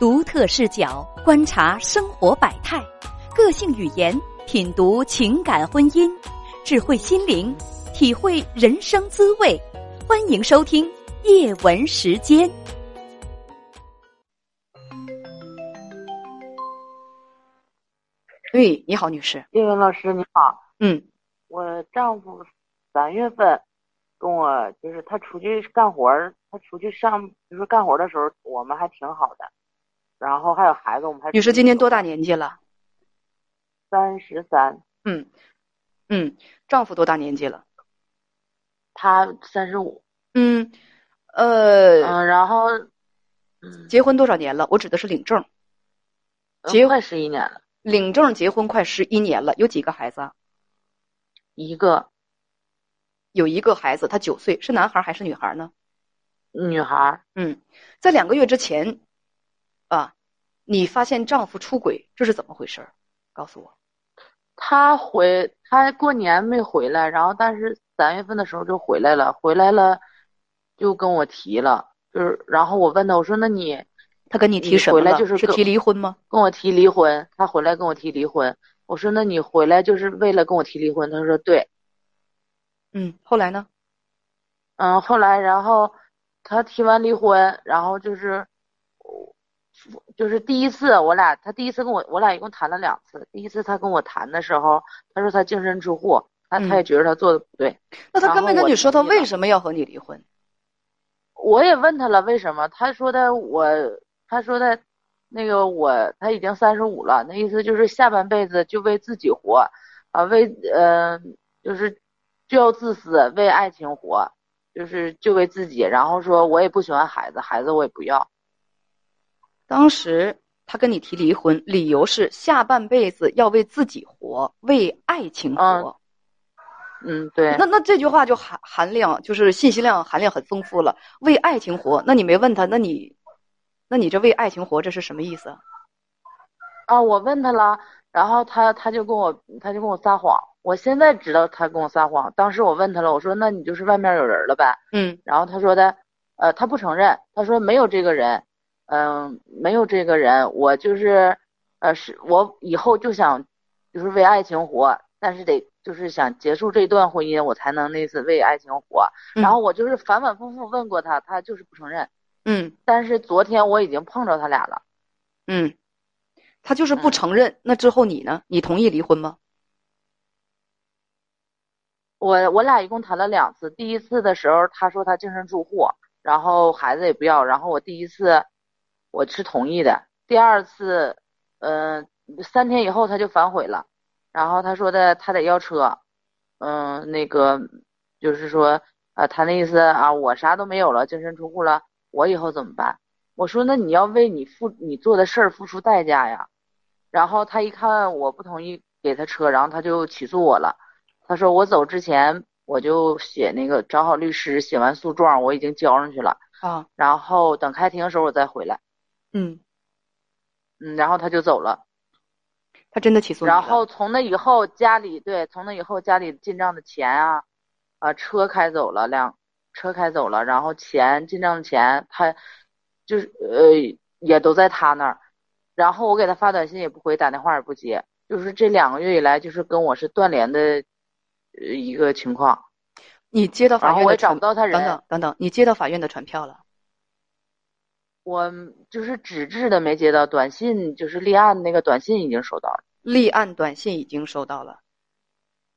独特视角观察生活百态，个性语言品读情感婚姻，智慧心灵体会人生滋味。欢迎收听夜文时间。喂，你好，女士。叶文老师，你好。嗯，我丈夫三月份跟我就是他出去干活儿，他出去上就是干活的时候，我们还挺好的。然后还有孩子，我们还女士今年多大年纪了？三十三。嗯嗯，丈夫多大年纪了？他三十五。嗯，呃，嗯，然后嗯，结婚多少年了？我指的是领证。呃结快十一年了，领证结婚快十一年了，有几个孩子啊？一个有一个孩子，他九岁，是男孩还是女孩呢？女孩。嗯，在两个月之前，啊，你发现丈夫出轨，这是怎么回事儿？告诉我。他回他过年没回来，然后但是三月份的时候就回来了，回来了就跟我提了，就是然后我问他，我说那你他跟你提什么了？回来就是是提离婚吗？跟我提离婚，他回来跟我提离婚，我说那你回来就是为了跟我提离婚？他说对，嗯，后来呢？嗯，后来然后他提完离婚，然后就是就是第一次我俩他第一次跟我我俩一共谈了两次，第一次他跟我谈的时候，他说他净身出户，他嗯他也觉得他做的不对，那他跟没跟你说他为什么要和你离婚？我也问他了为什么，他说的我，他说的，那个我他已经三十五了，那意思就是下半辈子就为自己活，啊，为呃就是就要自私，为爱情活，就是就为自己，然后说我也不喜欢孩子，孩子我也不要，当时他跟你提离婚，理由是下半辈子要为自己活，为爱情活。嗯嗯，对，那那这句话就含含量就是信息量含量很丰富了。为爱情活，那你没问他，那你，那你这为爱情活这是什么意思啊？啊，我问他了，然后他他就跟我他就跟我撒谎，我现在知道他跟我撒谎，当时我问他了，我说那你就是外面有人了呗？嗯然后他说的，呃，他不承认，他说没有这个人，嗯、没有这个人，我就是，呃，是我以后就想，就是为爱情活，但是得就是想结束这段婚姻，我才能那次为爱情活。嗯然后我就是反反复复问过他，他就是不承认。嗯但是昨天我已经碰着他俩了，嗯，他就是不嗯承认。那之后你呢？你同意离婚吗？我我俩一共谈了两次，第一次的时候他说他净身出户，然后孩子也不要，然后我第一次我是同意的，第二次，嗯、三天以后他就反悔了，然后他说的他得要车，嗯、那个就是说，呃，他那意思啊，我啥都没有了，净身出户了，我以后怎么办？我说那你要为你付你做的事儿付出代价呀，然后他一看我不同意给他车，然后他就起诉我了。他说我走之前我就写那个找好律师，写完诉状我已经交上去了，啊，然后等开庭的时候我再回来。嗯，嗯，然后他就走了。他真的起诉你了然后从那以后家里对，从那以后家里进账的钱啊，啊车开走了，辆车开走了，然后钱进账的钱他就是呃也都在他那儿，然后我给他发短信也不回，打电话也不接，就是这两个月以来就是跟我是断联的呃一个情况。你接到法然后我也找院的传不到他人等等等等，你接到法院的传票了？我就是纸质的没接到，短信就是立案那个短信已经收到了。立案短信已经收到了。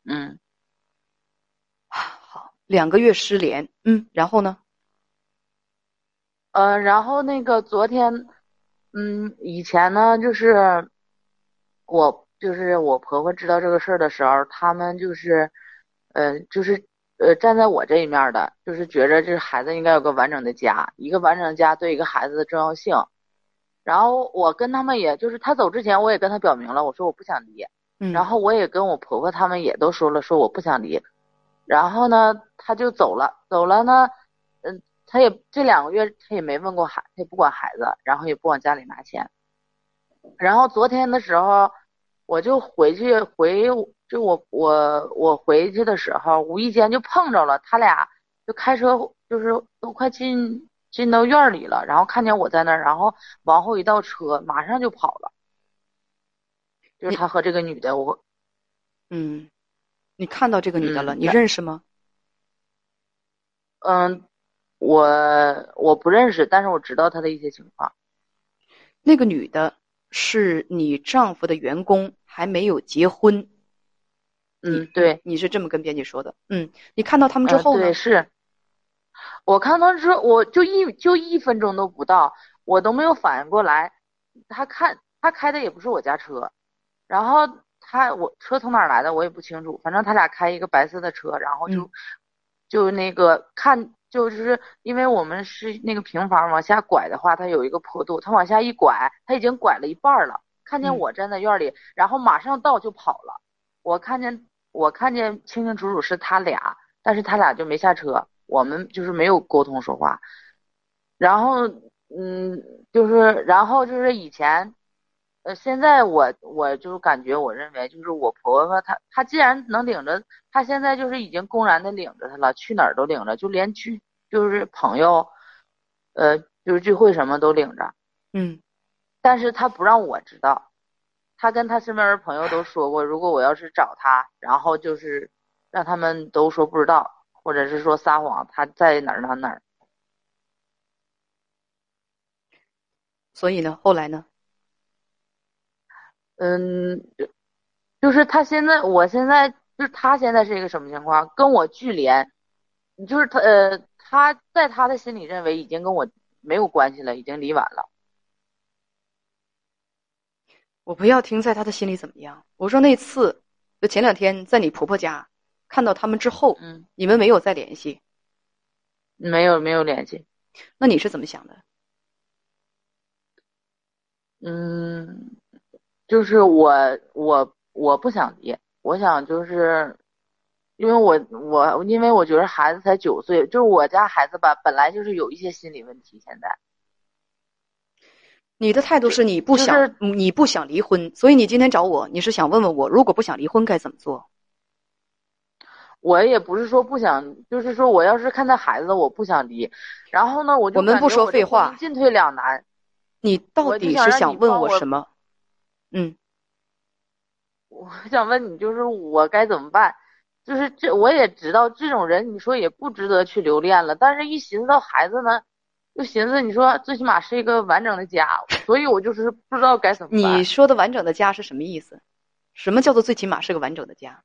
嗯，好，两个月失联，嗯，然后呢？呃，然后那个昨天，嗯，以前呢，就是我就是我婆婆知道这个事儿的时候，他们就是，呃，就是呃站在我这一面的，就是觉着这孩子应该有个完整的家，一个完整的家对一个孩子的重要性。然后我跟他们也就是他走之前，我也跟他表明了，我说我不想离。嗯，然后我也跟我婆婆他们也都说了，说我不想离。然后呢，他就走了，走了呢，嗯，他也这两个月他也没问过孩，他也不管孩子，然后也不往家里拿钱。然后昨天的时候，我就回去回就我我我回去的时候，无意间就碰着了他俩，就开车就是都快进进到院里了，然后看见我在那儿，然后往后一倒车，马上就跑了。就是他和这个女的，我嗯，你看到这个女的了，嗯你认识吗？嗯，我我不认识，但是我知道她的一些情况。那个女的是你丈夫的员工，还没有结婚。嗯，对。你是这么跟编辑说的。嗯，你看到他们之呃后呢？对，是。我看到之后，我就一就一分钟都不到，我都没有反应过来。他看他开的也不是我家车，然后他我车从哪儿来的我也不清楚，反正他俩开一个白色的车，然后就、嗯就那个看就是因为我们是那个平房往下拐的话，它有一个坡度，他往下一拐，他已经拐了一半儿了，看见嗯我站在院里，然后马上到就跑了。我看见我看见清清楚楚是他俩，但是他俩就没下车，我们就是没有沟通说话。然后嗯，就是然后就是以前，呃，现在我我就感觉我认为就是我婆婆她她既然能领着，她现在就是已经公然的领着她了，去哪儿都领着，就连去就是朋友，呃，就是聚会什么都领着。嗯但是他不让我知道，他跟他身边的朋友都说过，如果我要是找他，然后就是让他们都说不知道，或者是说撒谎，他在哪儿哪儿哪儿。所以呢，后来呢？嗯，就就是他现在，我现在就是他现在是一个什么情况？跟我拒联，就是他呃，他在他的心里认为已经跟我没有关系了，已经离完了。我不要听在他的心里怎么样。我说那次，就前两天在你婆婆家看到他们之后，嗯，你们没有再联系，没有没有联系。那你是怎么想的？嗯，就是我我我不想离，我想就是，因为我我因为我觉得孩子才九岁，就是我家孩子吧，本来就是有一些心理问题，现在你的态度是你不想、就是你不想离婚，所以你今天找我，你是想问问我，如果不想离婚该怎么做？我也不是说不想，就是说我要是看到孩子，我不想离，然后呢，我就我们不说废话进退两难。你到底是想问我我什么？嗯，我想问你，就是我该怎么办？就是这我也知道这种人，你说也不值得去留恋了，但是一寻思到孩子呢，就寻思你说最起码是一个完整的家，所以我就是不知道该怎么办。你说的完整的家是什么意思？什么叫做最起码是个完整的家？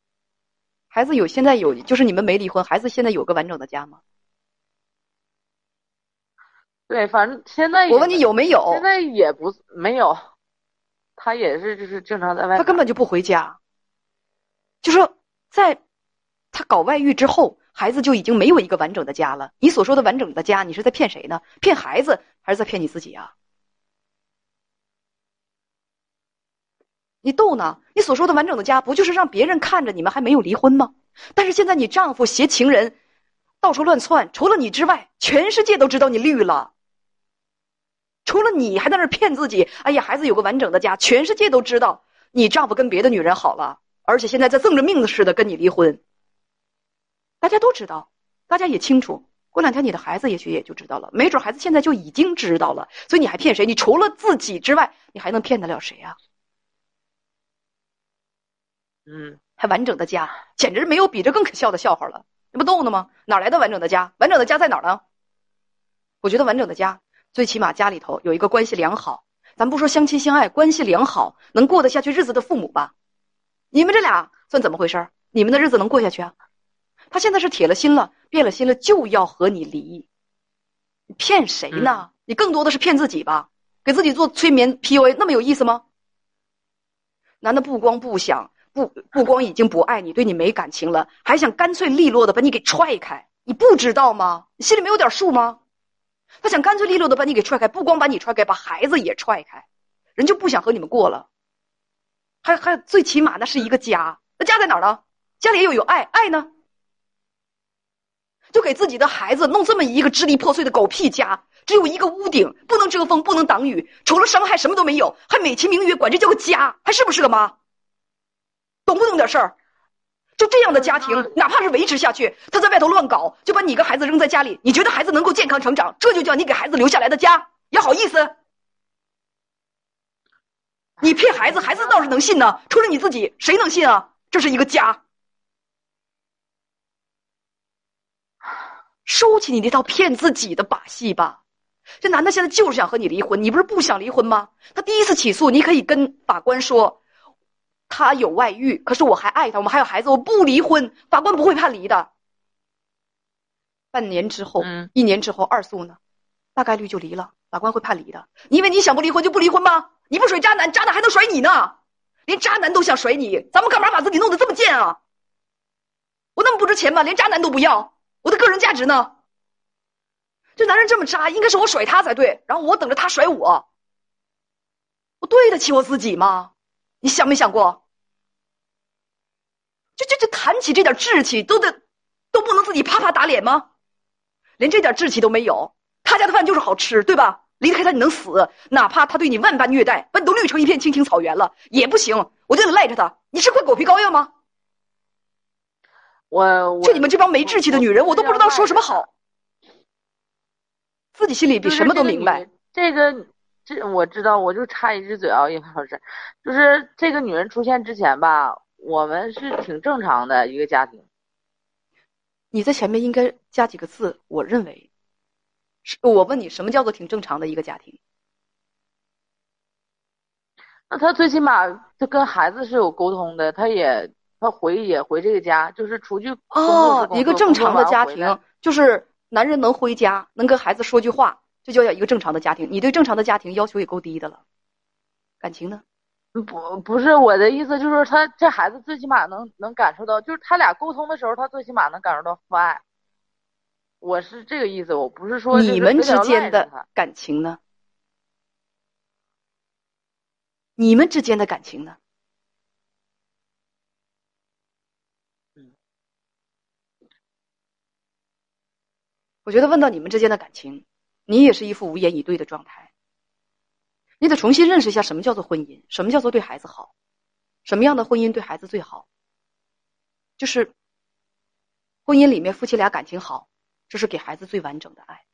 孩子有现在有，就是你们没离婚，孩子现在有个完整的家吗？对，反正现在我问你有没有？现在也不没有，他也是就是经常在外。他根本就不回家，就说在他搞外遇之后，孩子就已经没有一个完整的家了。你所说的完整的家，你是在骗谁呢？骗孩子还是在骗你自己啊？你逗呢？你所说的完整的家，不就是让别人看着你们还没有离婚吗？但是现在你丈夫携情人到处乱窜，除了你之外，全世界都知道你绿了。除了你还在那骗自己，哎呀，孩子有个完整的家，全世界都知道你丈夫跟别的女人好了，而且现在在赠着命似的跟你离婚。大家都知道，大家也清楚。过两天你的孩子也许也就知道了，没准孩子现在就已经知道了。所以你还骗谁？你除了自己之外，你还能骗得了谁啊？嗯，还完整的家，简直没有比这更可笑的笑话了。那不逗呢吗？哪来的完整的家？完整的家在哪儿呢？我觉得完整的家，最起码家里头有一个关系良好，咱不说相亲相爱，关系良好，能过得下去日子的父母吧。你们这俩算怎么回事？你们的日子能过下去啊？他现在是铁了心了，变了心了，就要和你离。你骗谁呢？你更多的是骗自己吧？给自己做催眠 PUA，那么有意思吗？男的不光不想。不不光已经不爱你，对你没感情了，还想干脆利落的把你给踹开，你不知道吗？你心里没有点数吗？他想干脆利落的把你给踹开，不光把你踹开，把孩子也踹开，人就不想和你们过了。还还最起码那是一个家，那家在哪儿呢？家里也有有爱，爱呢？就给自己的孩子弄这么一个支离破碎的狗屁家，只有一个屋顶，不能遮风，不能挡雨，除了伤害什么都没有，还美其名曰管这叫个家，还是不是个妈？懂不懂点事儿？就这样的家庭，哪怕是维持下去，他在外头乱搞，就把你跟孩子扔在家里，你觉得孩子能够健康成长？这就叫你给孩子留下来的家，也好意思？你骗孩子，孩子倒是能信呢。除了你自己，谁能信啊？这是一个家。收起你那套骗自己的把戏吧。这男的现在就是想和你离婚，你不是不想离婚吗？他第一次起诉，你可以跟法官说，他有外遇，可是我还爱他，我们还有孩子，我不离婚，法官不会判离的。半年之后，嗯一年之后二诉呢，大概率就离了，法官会判离的。你以为你想不离婚就不离婚吗？你不甩渣男，渣男还能甩你呢，连渣男都想甩你，咱们干嘛把自己弄得这么贱啊？我那么不值钱吗？连渣男都不要，我的个人价值呢？这男人这么渣，应该是我甩他才对，然后我等着他甩我，我对得起我自己吗？你想没想过？就就就谈起这点志气，都得都不能自己啪啪打脸吗？连这点志气都没有，他家的饭就是好吃，对吧？离开他你能死，哪怕他对你万般虐待，把你都绿成一片青青草原了也不行，我就得赖着他。你是块狗皮膏药吗？我我就你们这帮没志气的女人，我都不知道说什么好。自己心里比什么都明白。。这个这我知道，我就插一句嘴啊，叶老师，就是这个女人出现之前吧，我们是挺正常的一个家庭。你在前面应该加几个字，我认为，是我问你什么叫做挺正常的一个家庭？那他最起码他跟孩子是有沟通的，他也她回也回这个家，就是出去哦一个正常的家庭就是男人能回家，能跟孩子说句话，这就叫一个正常的家庭。你对正常的家庭要求也够低的了，感情呢？不不是我的意思，就是说他这孩子最起码能能感受到，就是他俩沟通的时候，他最起码能感受到父爱。我是这个意思，我不是说你们之间的感情呢？你们之间的感情呢？我觉得问到你们之间的感情，你也是一副无言以对的状态。你得重新认识一下什么叫做婚姻，什么叫做对孩子好，什么样的婚姻对孩子最好。就是婚姻里面夫妻俩感情好，这是给孩子最完整的爱。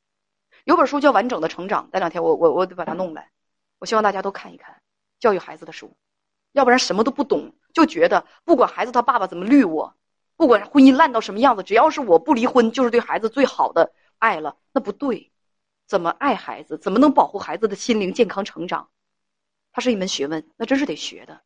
有本书叫《完整的成长》，这两天我我我得把它弄来，我希望大家都看一看教育孩子的书，要不然什么都不懂，就觉得不管孩子他爸爸怎么绿我，不管婚姻烂到什么样子，只要是我不离婚，就是对孩子最好的爱了，那不对。怎么爱孩子？怎么能保护孩子的心灵健康成长？它是一门学问，那真是得学的。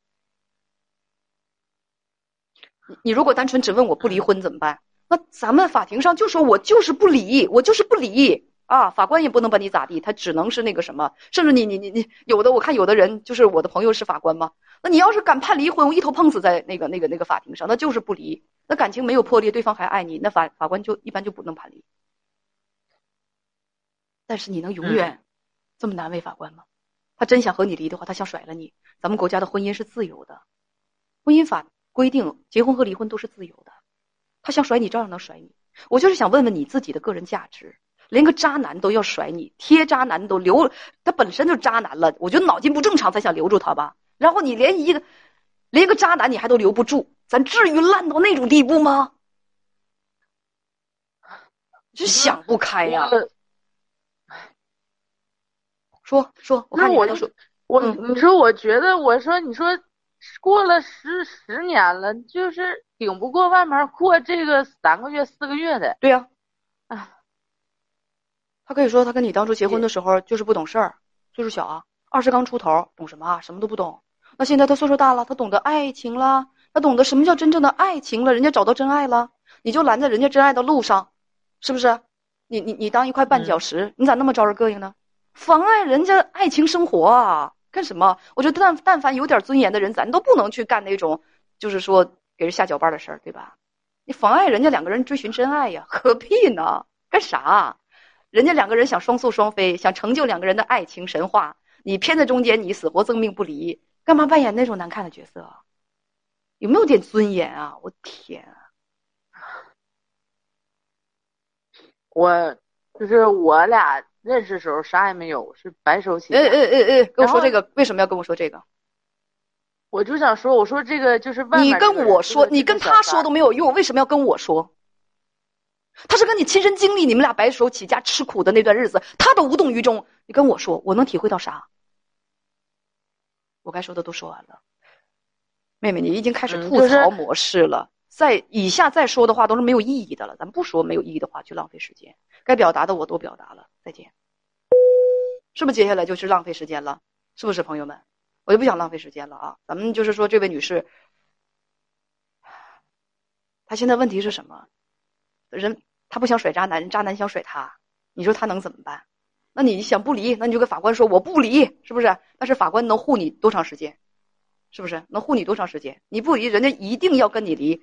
你你如果单纯只问我不离婚怎么办？那咱们法庭上就说我就是不离，我就是不离啊！法官也不能把你咋地，他只能是那个什么，甚至你你你你有的我看有的人就是我的朋友是法官嘛，那你要是敢判离婚，我一头碰死在那个那个那个法庭上，那就是不离，那感情没有破裂，对方还爱你，那法法官就一般就不能判离。但是你能永远这么难为法官吗？他真想和你离的话，他想甩了你。咱们国家的婚姻是自由的，婚姻法规定结婚和离婚都是自由的。他想甩你，照样能甩你。我就是想问问你自己的个人价值，连个渣男都要甩你，贴渣男都留，他本身就渣男了。我觉得脑筋不正常才想留住他吧。然后你连一个连一个渣男你还都留不住，咱至于烂到那种地步吗？就想不开呀、我说说，我那我就看你还说，我嗯你说，我觉得我说你说过了十十年了，就是顶不过外面过这个三个月四个月的。对呀、啊，他可以说他跟你当初结婚的时候就是不懂事儿，岁数小啊，二十刚出头，懂什么啊？什么都不懂。那现在他岁数大了，他懂得爱情了，他懂得什么叫真正的爱情了，人家找到真爱了，你就拦在人家真爱的路上，是不是？你你你当一块绊脚石，你咋那么招人膈应呢？妨碍人家爱情生活啊！干什么？我觉得但但凡有点尊严的人，咱都不能去干那种就是说给人下脚绊的事儿，对吧？你妨碍人家两个人追寻真爱呀，何必呢？干啥？人家两个人想双宿双飞，想成就两个人的爱情神话，你偏在中间，你死活赠命不离，干嘛扮演那种难看的角色？有没有点尊严啊？我天啊！我就是我俩认识时候啥也没有，是白手起家。哎哎哎哎，跟我说这个，为什么要跟我说这个？我就想说，我说这个就是外面你跟我说，你跟他说都没有用，为什么要跟我说？他是跟你亲身经历，你们俩白手起家吃苦的那段日子，他都无动于衷。你跟我说，我能体会到啥？我该说的都说完了。妹妹，你已经开始吐槽模式了，在以下再说的话都是没有意义的了，咱不说没有意义的话，去浪费时间。该表达的我都表达了，再见。是不是接下来就是浪费时间了？是不是朋友们？我就不想浪费时间了啊！咱们就是说，这位女士，她现在问题是什么？人她不想甩渣男，渣男想甩她，你说她能怎么办？那你想不离，那你就跟法官说我不离，是不是？但是法官能护你多长时间？是不是能护你多长时间？你不离，人家一定要跟你离，